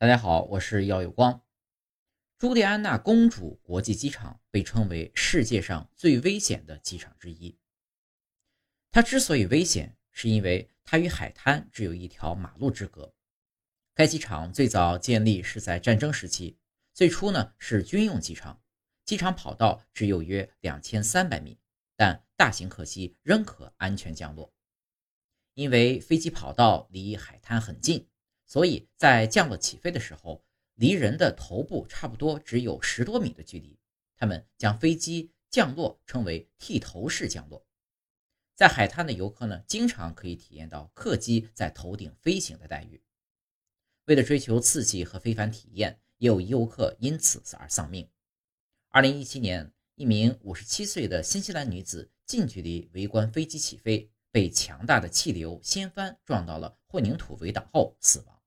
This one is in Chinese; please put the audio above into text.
大家好，我是姚有光。朱莉安娜公主国际机场被称为世界上最危险的机场之一。它之所以危险，是因为它与海滩只有一条马路之隔。该机场最早建立是在战争时期，最初呢是军用机场，机场跑道只有约两千三百米，但大型客机仍可安全降落。因为飞机跑道离海滩很近。所以在降落起飞的时候，离人的头部差不多只有十多米的距离。他们将飞机降落称为剃头式降落。在海滩的游客呢，经常可以体验到客机在头顶飞行的待遇。为了追求刺激和非凡体验，也有游客因此而丧命。二零一七年，一名五十七岁的新西兰女子近距离围观飞机起飞，被强大的气流掀翻，撞到了混凝土围挡后死亡。